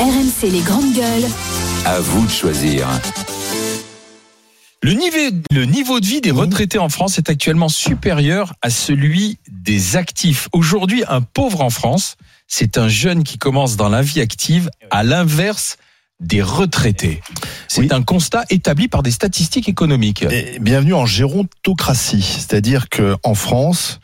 RMC les grandes gueules. À vous de choisir. Le niveau, le niveau de vie des retraités en France est actuellement supérieur à celui des actifs. Aujourd'hui, un pauvre en France, c'est un jeune qui commence dans la vie active à l'inverse des retraités. C'est Oui. un constat établi par des statistiques économiques. Et bienvenue en gérontocratie, c'est-à-dire que en France,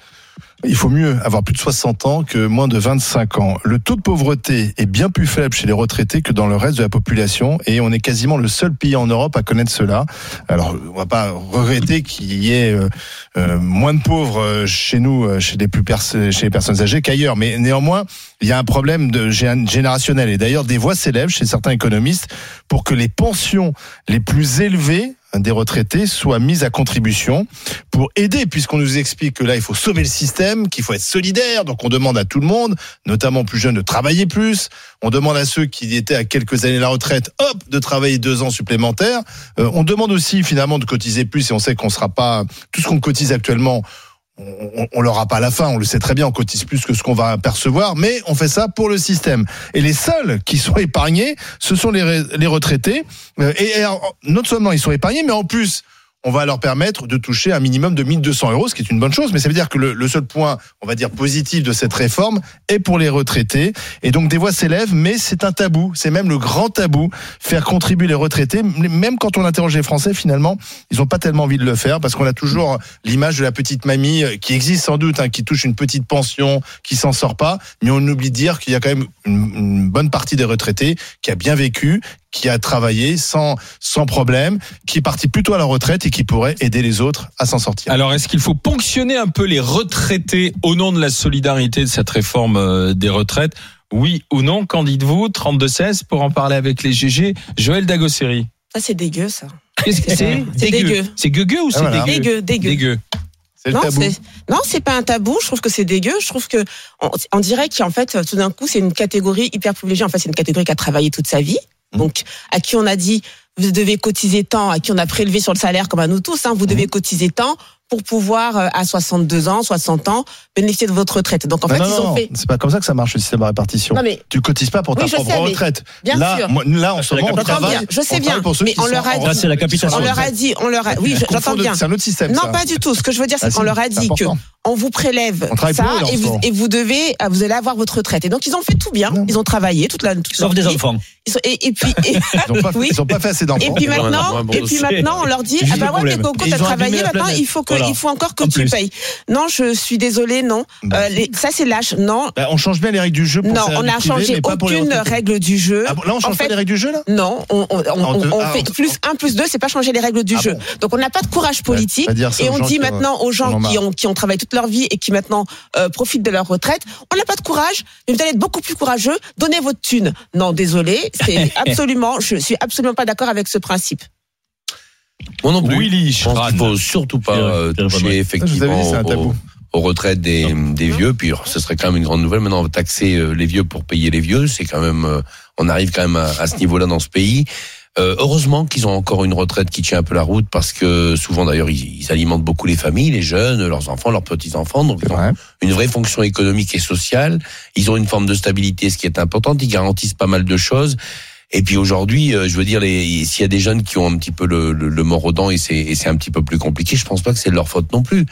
il faut mieux avoir plus de 60 ans que moins de 25 ans. Le taux de pauvreté est bien plus faible chez les retraités que dans le reste de la population et on est quasiment le seul pays en Europe à connaître cela. Alors, on va pas regretter qu'il y ait euh, euh, moins de pauvres euh, chez nous, euh, chez les plus chez les personnes âgées qu'ailleurs, mais néanmoins, il y a un problème de gé- générationnel et d'ailleurs des voix s'élèvent chez certains économistes pour que les pensions les plus élevées des retraités soient mises à contribution pour aider, puisqu'on nous explique que là, il faut sauver le système, qu'il faut être solidaire. Donc, on demande à tout le monde, notamment plus jeunes, de travailler plus. On demande à ceux qui étaient à quelques années de la retraite, hop, de travailler deux ans supplémentaires. Euh, on demande aussi, finalement, de cotiser plus et on sait qu'on sera pas, tout ce qu'on cotise actuellement, on, on, l'aura pas à la fin, on le sait très bien, on cotise plus que ce qu'on va percevoir, mais on fait ça pour le système. Et les seuls qui sont épargnés, ce sont les, les retraités. Euh, Et, et alors, non seulement ils sont épargnés, mais en plus, on va leur permettre de toucher un minimum de 1200 euros, ce qui est une bonne chose, mais ça veut dire que le, seul point, on va dire, positif de cette réforme est pour les retraités. Et donc des voix s'élèvent, mais c'est un tabou, c'est même le grand tabou, faire contribuer les retraités, même quand on interroge les Français, finalement, ils n'ont pas tellement envie de le faire, parce qu'on a toujours l'image de la petite mamie, euh, qui existe sans doute, hein, qui touche une petite pension, qui s'en sort pas, mais on oublie de dire qu'il y a quand même une, une bonne partie des retraités qui a bien vécu, qui a travaillé sans, sans problème, qui est parti plutôt à la retraite et qui pourrait aider les autres à s'en sortir. Alors, est-ce qu'il faut ponctionner un peu les retraités au nom de la solidarité de cette réforme euh, des retraites? Oui ou non? Qu'en dites-vous? 32-16 pour en parler avec les GG. Joël Dagosseri. Ça, c'est dégueu, ça. Qu'est-ce que c'est? C'est dégueu. C'est gueugueux ou c'est Ah, voilà. dégueu? Dégueu, dégueu. Dégueu. C'est le Non, c'est non, c'est pas un tabou. Je trouve que c'est dégueu. Je trouve que on, on dirait qu'en fait, tout d'un coup, c'est une catégorie hyper privilégiée. En fait, c'est une catégorie qui a travaillé toute sa vie. Donc à qui on a dit vous devez cotiser tant, à qui on a prélevé sur le salaire comme à nous tous. Hein, vous Mmh. devez cotiser tant pour pouvoir euh, à 62 ans, 60 ans bénéficier de votre retraite. Donc en fait, non, ils ont non, fait. c'est pas comme ça que ça marche le système de répartition. Non mais Tu cotises pas pour ta Oui, propre sais, retraite. bien là, sûr. moi, là, en ce moment, on travaille. Bien, je sais bien, travaille pour ceux mais qui on leur a dit- Là, c'est la capitation. on leur a dit, on leur a. Oui, je- j'entends bien. C'est un autre système. Non, ça. pas du tout. Ce que je veux dire, c'est Ah, qu'on leur a dit que. On vous prélève On ça eux, et vous, moment. et vous devez, ah, vous allez avoir votre retraite. Et donc ils ont fait tout bien. Non. Ils ont travaillé toute la. toute Sauf des vie. enfants. Ils sont- et, et puis et, Ils ont pas, Oui. ils ont pas fait assez d'enfants. et puis maintenant, et puis maintenant on leur dit ah bah ouais mais. Coco Ils t'as ont travaillé maintenant il faut que Voilà. il faut encore que En tu plus. payes. Non je suis désolée non. Bah. Euh, les- ça c'est lâche non. Bah, on change bien les règles du jeu pour Non on privé, changé aucune règle du jeu. Ah bon, là, on En change fait, pas les règles du jeu, là? Non, on, on, ah, fait plus 1 plus 2, c'est pas changer les règles du jeu. Donc on n'a pas de courage politique. dire ça Et on dit maintenant aux en gens qui ont, qui ont travaillé toute leur vie et qui maintenant euh, profitent de leur retraite, on n'a pas de courage, mais vous allez être beaucoup plus courageux, donnez votre thune. Non, désolé, c'est absolument, je suis absolument pas d'accord avec ce principe. Moi non plus. Willy Je pense qu'il faut surtout pas euh, toucher effectivement dit, aux, aux retraites des, des vieux. Puis alors, ce serait quand même une grande nouvelle. Maintenant, on va taxer euh, les vieux pour payer les vieux. C'est quand même, on arrive quand même à, à ce niveau-là dans ce pays. Euh, heureusement qu'ils ont encore une retraite qui tient un peu la route parce que souvent d'ailleurs ils, ils alimentent beaucoup les familles, les jeunes, leurs enfants, leurs petits enfants. Donc ils ont vrai. une vraie fonction économique et sociale. Ils ont une forme de stabilité, ce qui est important. Ils garantissent pas mal de choses. Et puis aujourd'hui, euh, je veux dire, s'il y a des jeunes qui ont un petit peu le, le, le mort aux dents et c'est et c'est un petit peu plus compliqué, je pense pas que c'est de leur faute non plus.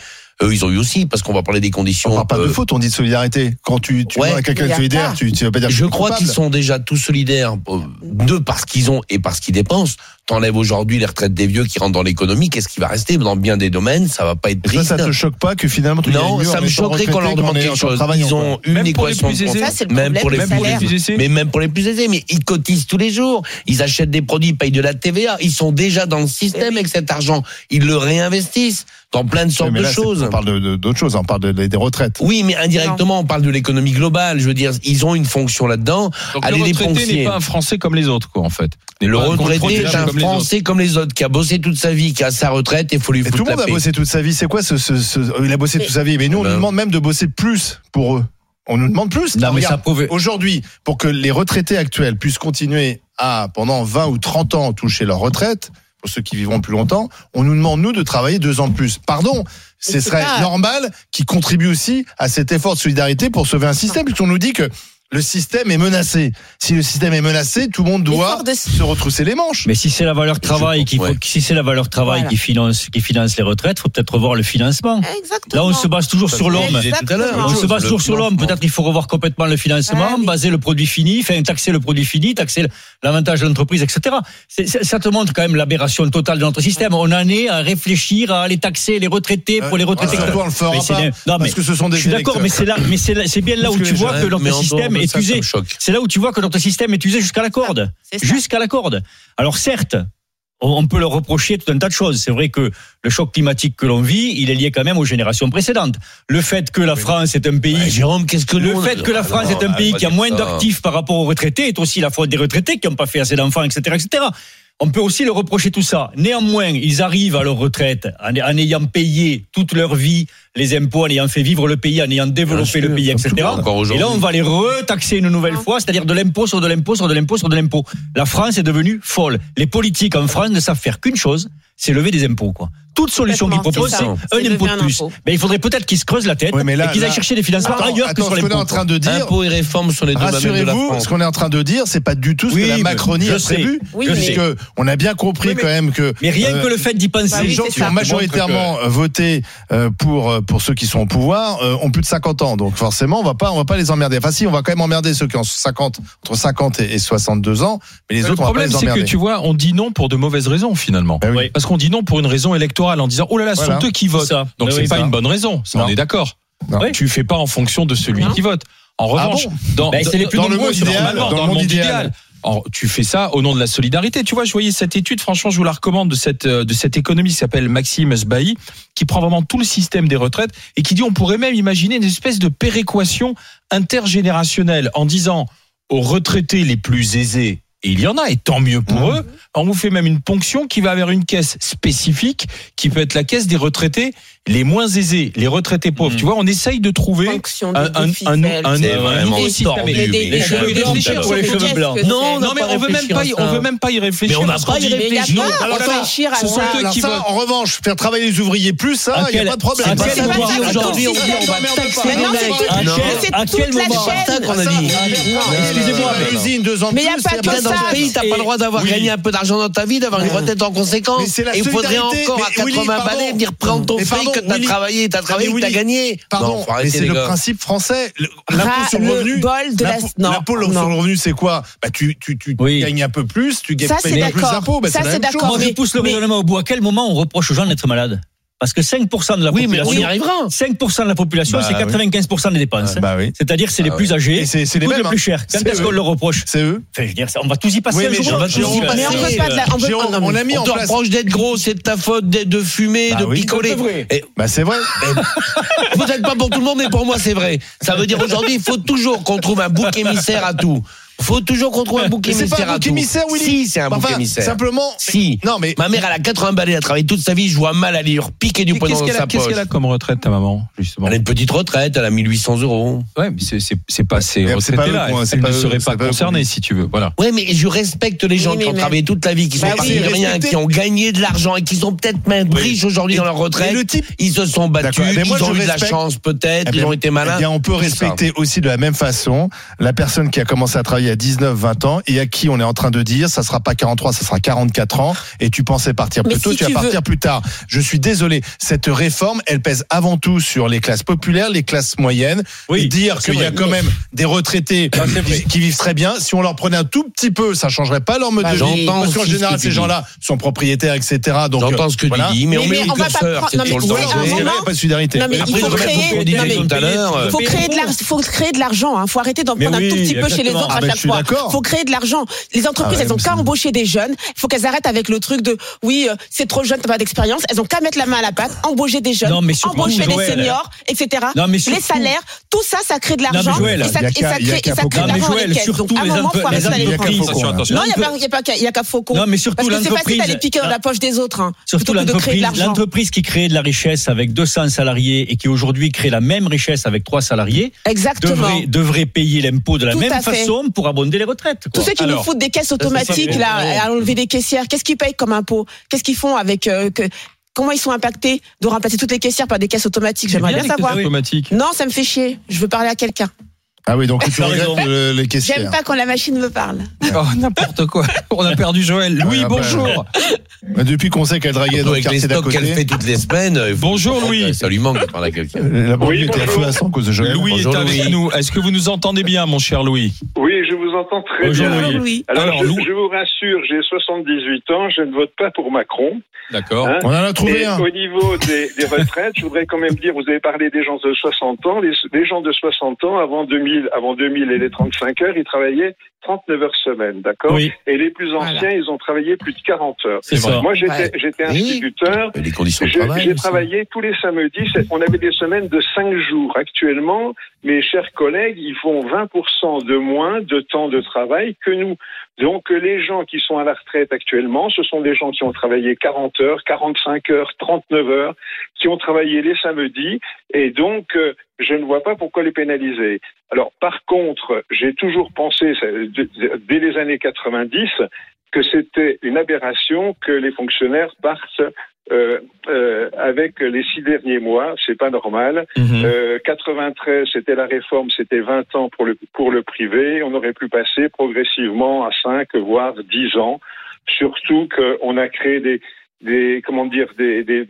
Eux, ils ont eu aussi, parce qu'on va parler des conditions. On parle pas de euh, faute, on dit de solidarité. Quand tu, tu Ouais. à quelqu'un de solidaire, tu, tu vas pas dire que Je es crois qu'ils sont déjà tous solidaires, euh, deux parce qu'ils ont et parce qu'ils dépensent. T'enlèves aujourd'hui les retraites des vieux qui rentrent dans l'économie, qu'est-ce qui va rester dans bien des domaines? Ça va pas être toi, triste. ça te choque pas que finalement tu non, ça me choquerait qu'on leur demande quelque chose. Ils ont une Même pour les équation. Ça, le même pour les Même pour les plus aisés. mais même pour les plus aisés, mais ils cotisent tous les jours. Ils achètent des produits, ils payent de la TVA. Ils sont déjà dans le système avec cet argent. Ils le réinvestissent dans plein de sortes Mais de là, choses. On parle d'autres choses, on parle de- des retraites. Oui, mais indirectement, on parle de l'économie globale. Je veux dire, ils ont une fonction là-dedans. Allez, le retraité n'est pas un Français comme les autres, quoi, en fait. Le retraité est un les autres. Français comme les autres qui a bossé toute sa vie, qui a sa retraite et faut lui foutre tout le la monde a bossé toute sa vie. C'est quoi ce, ce- ce- Il a bossé toute sa vie, mais nous, on Ben- nous demande même de bosser plus pour eux. On nous demande plus. Non, mais Regarde, ça prouve. Aujourd'hui, pour que les retraités actuels puissent continuer à, pendant 20 ou 30 ans, toucher leur retraite, pour ceux qui vivront plus longtemps, on nous demande, nous, de travailler deux ans de plus. Pardon, ce serait pas- normal qu'ils contribuent aussi à cet effort de solidarité pour sauver un système, puisqu'on nous dit que le système est menacé. Si le système est menacé, tout le monde doit se retrousser les manches. Mais si c'est la valeur travail qui travail qui finance les retraites, il faut peut-être revoir le financement. Exactement. Là, on se base toujours sur l'homme. On se base toujours sur l'homme. Peut-être il faut revoir complètement le financement, baser le produit fini, enfin, taxer le produit fini, taxer l'avantage de l'entreprise, etc. Ça te montre quand même l'aberration totale de notre système. On en est à réfléchir à aller taxer les retraités pour les euh, retraités. Euh, on le fera non, parce que ce sont des. Je suis d'accord, mais c'est mais c'est bien là où tu vois que notre système c'est là où tu vois que notre système est usé jusqu'à la corde. Jusqu'à la corde. Alors certes, on peut leur reprocher tout un tas de choses. C'est vrai que le choc climatique que l'on vit, il est lié quand même aux générations précédentes. Le fait que la France est un pays, Jérôme, le fait que la France est un pays qui a moins d'actifs par rapport aux retraités est aussi la faute des retraités qui n'ont pas fait assez d'enfants, etc., etc. On peut aussi leur reprocher tout ça. Néanmoins, ils arrivent à leur retraite en ayant payé toute leur vie les impôts en ayant fait vivre le pays, en ayant développé le pays, etc. Et là, on va les retaxer une nouvelle ah. fois, c'est-à-dire de l'impôt sur de l'impôt sur de l'impôt sur de l'impôt. La France est devenue folle. Les politiques en France ne savent faire qu'une chose, c'est lever des impôts, quoi. Toute solution qu'ils proposent, c'est un impôt de plus. Mais il faudrait peut-être qu'ils se creusent la tête mais là, et qu'ils aillent chercher des financements attends, ailleurs attends, que sur. Ce qu'on est en train de dire, impôts et réformes sur les deux de ce qu'on est en train de dire, c'est pas du tout ce oui, que la Macronie a sais, prévu. Oui, parce mais... que on a bien compris oui, mais... quand même que. Mais rien euh, que le fait d'y penser, les gens qui ont majoritairement euh, voté euh, pour euh, pour ceux qui sont au pouvoir, euh, ont plus de 50 ans. Donc forcément, on va pas, on va pas les emmerder. Enfin si, on va quand même emmerder ceux qui ont 50, entre 50 et 62 ans, mais les autres, le problème, c'est que tu vois, on dit non pour de mauvaises raisons finalement. Eh Parce qu'on dit non pour une raison électorale en disant oh là là, ce sont eux qui votent. Ça. Donc c'est pas une bonne raison. On est d'accord. Oui. Tu fais pas en fonction de celui qui vote. En revanche, dans, le monde idéal, dans, le monde idéal, alors, tu fais ça au nom de la solidarité. Tu vois, je voyais cette étude, franchement, je vous la recommande, de cette, euh, de cette économie qui s'appelle Maxime Sbailly, qui prend vraiment tout le système des retraites et qui dit on pourrait même imaginer une espèce de péréquation intergénérationnelle en disant aux retraités les plus aisés et il y en a, et tant mieux pour eux. On vous fait même une ponction qui va vers une caisse spécifique, qui peut être la caisse des retraités les moins aisés, les retraités pauvres. Tu vois, on essaye de trouver un, un, Non, mais on veut veut même pas y réfléchir. On n'a pas y. Alors ce sont eux qui En revanche, faire travailler les ouvriers plus, il n'y a pas de problème. Aujourd'hui a de dans ce pays, t'as pas le droit d'avoir gagné un peu d'argent dans ta vie, d'avoir une ah. retraite en conséquence. Et il faudrait encore à 80 balais venir prendre ton pays que t'as travaillé, t'as ah, travaillé, t'as gagné. Pardon, mais c'est le principe français. L'impôt sur le revenu. Sur le revenu, c'est quoi? Bah, tu, gagnes un peu plus, tu gagnes plus d'impôts. Bah, ça, c'est d'accord. Moi, je pousse le raisonnement au bout. À quel moment on reproche aux gens d'être malades? Parce que 5% de la population. 5% de la population, c'est 95% oui. des dépenses. Ah bah C'est-à-dire, c'est les ah plus âgés. C'est les, les plus hein. chers. Quand est-ce qu'on leur reproche C'est eux. On va tous y passer. On a mis en place. On te reproche d'être gros, c'est de ta faute de fumer, bah de picoler. Bah, c'est vrai. Peut-être pas pour tout le monde, mais pour moi, c'est vrai. Ça veut dire aujourd'hui, il faut toujours qu'on trouve un bouc émissaire à tout faut toujours qu'on trouve un bouc émissaire. C'est pas un bouc émissaire, Willy. Si, c'est un enfin, bouc émissaire. Simplement. Si. Non, mais. Ma mère, elle a 80 balais, elle a travaillé toute sa vie, je vois mal à lire piquer du poing dans sa poche. Qu'est-ce qu'elle a comme retraite, ta maman, justement Elle a une petite retraite, elle a 1800 euros. Ouais, mais c'est pas ces retraités-là. Elle ne serait pas concernée, si tu veux. Voilà. Ouais, mais je respecte les gens qui ont travaillé toute la vie, qui bah sont partis de rien, qui ont gagné de l'argent et qui sont peut-être même riches aujourd'hui dans leur retraite. Le type. Ils se sont battus, eh ben, ils ont eu de la chance, peut-être, eh ils ben, ont été eh malins. on peut respecter aussi de la même façon la personne qui a commencé à travailler y a 19, 20 ans et à qui on est en train de dire ça sera pas 43, ça sera 44 ans et tu pensais partir plus tôt, tu, vas partir plus tard. Je suis désolé, cette réforme, elle pèse avant tout sur les classes populaires, les classes moyennes. Oui, dire qu'il y a quand même des retraités qui, vivent très bien, si on leur prenait un tout petit peu, ça changerait pas leur mode bah, de vie. Parce qu'en général, ces gens-là sont propriétaires, etc. Donc, j'entends euh, ce que voilà. tu dis, mais, mais on met va pas mais sur oui, pas de solidarité. Il faut créer, de l'argent, il faut arrêter d'en prendre un tout petit peu chez les autres ah, à chaque bah, je suis d'accord. Faut créer de l'argent. Les entreprises, ah elles ont qu'à embaucher des jeunes. Il Faut qu'elles arrêtent avec le truc de oui, euh, c'est trop jeune, t'as pas d'expérience. Elles ont qu'à mettre la main à la pâte, embaucher des jeunes, embaucher des seniors, etc. Les salaires, tout ça, ça crée de l'argent et ça, et ça crée, et ça crée de l'argent avec elles. Les prendre. Non, il y a qu'à Faucon. Non, mais surtout l'entreprise. C'est facile piquer dans la poche des autres. Hein. Surtout l'entreprise qui crée de la richesse avec 200 salariés et qui aujourd'hui crée la même richesse avec 3 salariés. Exactement. Devrait payer l'impôt de la même façon pour abonder les retraites. Tous ceux qui nous foutent des caisses automatiques, là, à enlever des caissières, qu'est-ce qu'ils payent comme impôt Qu'est-ce qu'ils font avec euh, Comment ils sont impactés de remplacer toutes les caissières par des caisses automatiques? J'aimerais bien, savoir. Automatiques. Non, ça me fait chier. Je veux parler à quelqu'un. Ah oui, donc tu raison. le- les J'aime caissières. pas quand la machine me parle. Oh, n'importe quoi. On a perdu Joël. Louis, Ouais, bonjour. Bah, Depuis qu'on sait qu'elle draguait dans le Avec les quartier d'à qu'elle fait toutes les semaines. Bonjour, Louis. Ça lui manque de parler à quelqu'un. la banlieue Oui, était à bonjour. feu à sang cause de Joël. Louis Bonjour, est avec Louis. nous. Est-ce que vous nous entendez bien, mon cher Louis? Oui, je vous entends très Bonjour, bien. Louis. Louis. Alors, Alors, je, Lou- je vous rassure, j'ai 78 ans, je ne vote pas pour Macron. D'accord. Hein On en a trouvé Et un. au niveau des, des retraites, je voudrais quand même dire, vous avez parlé des gens de 60 ans. Les, les gens de 60 ans, avant 2000, avant 2000 et les 35 heures, ils travaillaient 39 heures semaine, d'accord Oui, Et les plus anciens, Voilà. ils ont travaillé plus de 40 heures. c'est ça. Moi, j'étais Ouais. Oui. instituteur. Les conditions de travail. J'ai travaillé tous les samedis. On avait des semaines de 5 jours. Actuellement, mes chers collègues, ils font 20% de moins de temps de travail que nous. Donc, les gens qui sont à la retraite actuellement, ce sont des gens qui ont travaillé 40 heures, 45 heures, 39 heures, qui ont travaillé les samedis. Et donc, euh, je ne vois pas pourquoi les pénaliser. Alors, par contre, j'ai toujours pensé, dès les années 90, que c'était une aberration que les fonctionnaires partent euh, euh, avec les six derniers mois, c'est pas normal. Mhm. Euh, 93, c'était la réforme, c'était 20 ans pour le pour le privé. On aurait pu passer progressivement à 5 voire 10 ans. Surtout qu'on a créé des des comment dire des des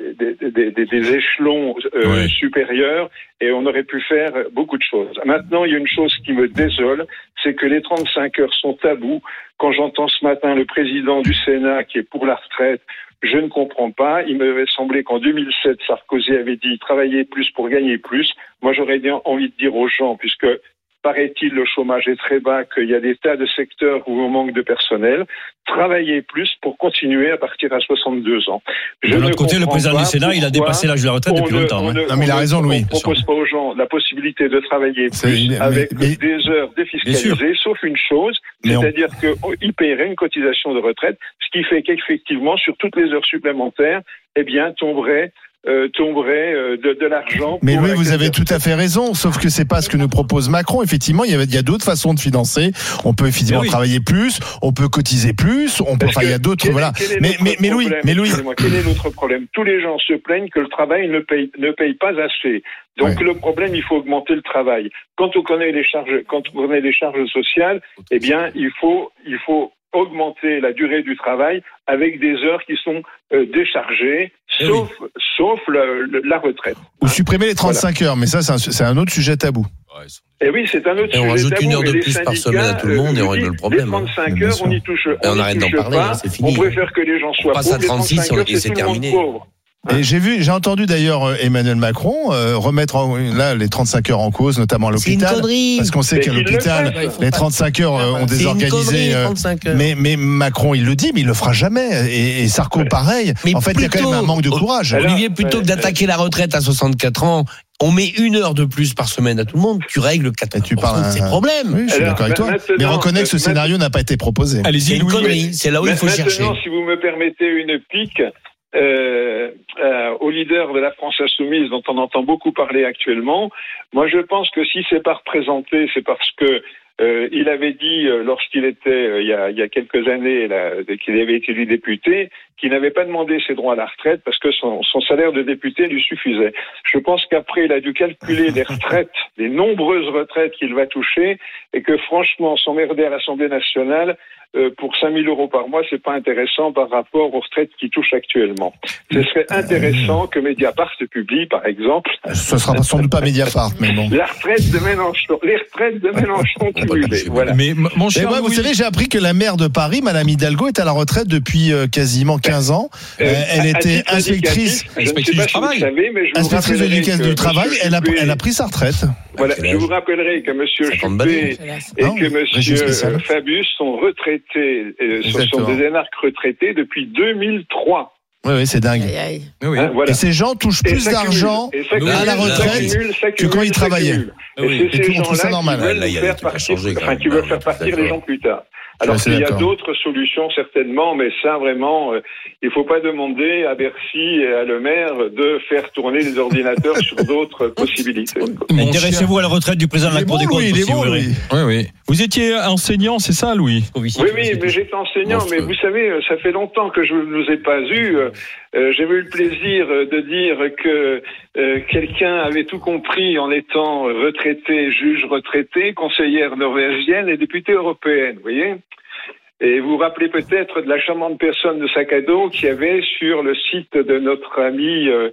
des, des, des- des échelons euh, supérieurs et on aurait pu faire beaucoup de choses. Maintenant, il y a une chose qui me désole, c'est que les 35 heures sont tabous. Quand j'entends ce matin le président du Sénat qui est pour la retraite, je ne comprends pas. Il m'avait semblé qu'en 2007, Sarkozy avait dit travailler plus pour gagner plus. Moi, j'aurais bien envie de dire aux gens, puisque paraît-il, le chômage est très bas, qu'il y a des tas de secteurs où on manque de personnel, travailler plus pour continuer à partir à 62 ans. Je De ne l'autre côté, le président du Sénat, il a dépassé l'âge de la retraite depuis ne- longtemps. on hein. ne- Non, mais il a on ne- raison, Louis. On propose pas aux gens la possibilité de travailler plus mais- avec mais- des heures défiscalisées, sauf une chose, on- c'est-à-dire qu'ils paieraient une cotisation de retraite, ce qui fait qu'effectivement, sur toutes les heures supplémentaires, eh bien, tomberait, euh, tomberait euh, de, de l'argent. Mais pour oui, la vous avez tout à fait raison, sauf que c'est pas ce que nous propose Macron. Effectivement, il y a, il y a d'autres façons de financer. On peut effectivement oui. travailler plus, on peut cotiser plus, on peut, enfin, il y a d'autres, quel est- voilà. est Mais, mais, mais Louis, problème mais Louis, Excusez-moi, quel est l'autre problème? Tous les gens se plaignent que le travail ne paye, ne paye pas assez. Donc Ouais. le problème, il faut augmenter le travail. Quand on connaît les charges, quand on connaît les charges sociales, eh bien, il faut, il faut augmenter la durée du travail avec des heures qui sont euh, déchargées, Eh sauf, sauf le- le- la retraite. ou supprimer les 35 heures, mais ça, c'est un, autre sujet tabou. Et oui, c'est un autre Et on sujet rajoute tabou, une heure de plus par semaine à tout le monde et on euh, règle le problème, Les 35 bien heures, sûr. on y touche, on on y arrête d'en parler, pas. hein, c'est fini. On préfère que les gens soient passe à pauvres. Les 36, 35 on- heures, et c'est terminé. pauvre. Et j'ai vu, j'ai entendu d'ailleurs euh, Emmanuel Macron euh, remettre en- là les 35 heures en cause, notamment à C'est une l'hôpital, connerie. parce qu'on sait qu'à le l'hôpital, fasse. les 35 heures euh, ont C'est une désorganisé. connerie, euh, 35 heures. mais, mais Macron, il le dit, mais il le fera jamais. Et, et Sarko, pareil. Mais en fait, il y a quand même un manque de courage. Olivier, plutôt ouais, que d'attaquer la retraite à 64 ans, on met une heure de plus par semaine à tout le monde, tu règles 80% Et tu parles de ces un- problèmes. Oui, je suis d'accord avec toi. maintenant, Mais reconnais que ce scénario n'a pas été proposé. C'est Allez-y, une Louis. connerie, c'est là où il faut Maintenant, chercher. si vous me permettez une pique euh, euh, au leader de la France insoumise, dont on entend beaucoup parler actuellement, moi je pense que si c'est pas représenté, c'est parce que euh, il avait dit euh, lorsqu'il était euh, il, y a, il y a quelques années qu'il avait été élu député qu'il n'avait pas demandé ses droits à la retraite parce que son, son salaire de député lui suffisait. Je pense qu'après il a dû calculer les retraites, les nombreuses retraites qu'il va toucher et que franchement s'emmerder à l'Assemblée nationale euh, pour 5 000 euros par mois, c'est pas intéressant par rapport aux retraites qu'il touche actuellement. Ce serait intéressant que Mediapart publie, par exemple, Ce sera sans doute pas Mediapart, mais bon. la retraite de Mélenchon, les retraites de Mélenchon cumulées. Voilà. Mais mon cher moi, vous savez, j'ai appris que la maire de Paris, Madame Hidalgo, est à la retraite depuis euh, quasiment 15 ans. Euh, elle à- était inspectrice, inspectrice du travail. inspectrice du travail. Monsieur Elle a, elle a pris sa retraite. Voilà, je vous rappellerai que Monsieur 50 Juppé balais. et que Monsieur euh, Fabius sont retraités, euh, ce sont des énarques retraités depuis 2003. Oui, oui, c'est dingue. Aïe, aïe. Oui, oui. Hein, voilà. Et ces gens touchent Et plus d'argent à la retraite que quand ils travaillaient. Ah oui. Et c'est ces on trouve ça gens-là normal. qui veulent faire partir, Ah, partir les gens plus tard. Alors qu'il y a d'autres solutions certainement, mais ça vraiment, euh, il faut pas demander à Bercy et à Le Maire de faire tourner les ordinateurs sur d'autres possibilités. Intéressez-vous à la retraite du président de la Cour bon, des comptes. Louis, bon, vous. Oui, oui. Vous étiez enseignant, c'est ça, Louis? Oui, oui, mais j'étais enseignant, mais vous savez, euh, ça fait longtemps que je ne vous ai pas eu. Euh, j'avais eu le plaisir euh, de dire que euh, quelqu'un avait tout compris en étant retraité, juge retraité, conseillère norvégienne et députée européenne, vous voyez et vous vous rappelez peut-être de la charmante personne de sac à dos qui avait sur le site de notre ami euh,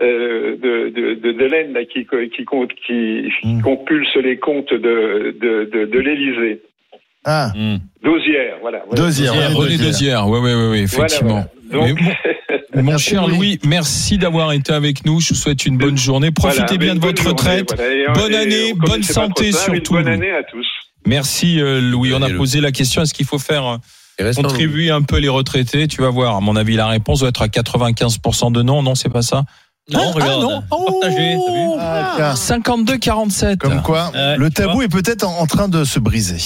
de, de, de Delaine, là, qui, qui, compte- qui, qui Mm. compulse les comptes de, de, de, de l'Élysée. Ah, Hmm. Dosière, voilà. voilà. Dosière. René oui, oui, oui, effectivement. Voilà, voilà. Mais Donc, Mon Merci, cher Louis. Louis, merci d'avoir été avec nous. Je vous souhaite une bonne journée. Profitez voilà, bien de votre journée, retraite. voilà. Euh, Bonne et, année, bonne santé surtout. Bonne année à tous. Merci euh, Louis. On a Allez, posé la question est-ce qu'il faut faire euh, contribuer un peu les retraités? Tu vas voir. À mon avis, la réponse doit être à 95% de non. Non, c'est pas ça? Non, Ah, regarde. ah, non. Oh. Partagé, t'as vu Ah, tiens. 52-47. Comme quoi, Ouais, le tabou est peut-être en en train de se briser.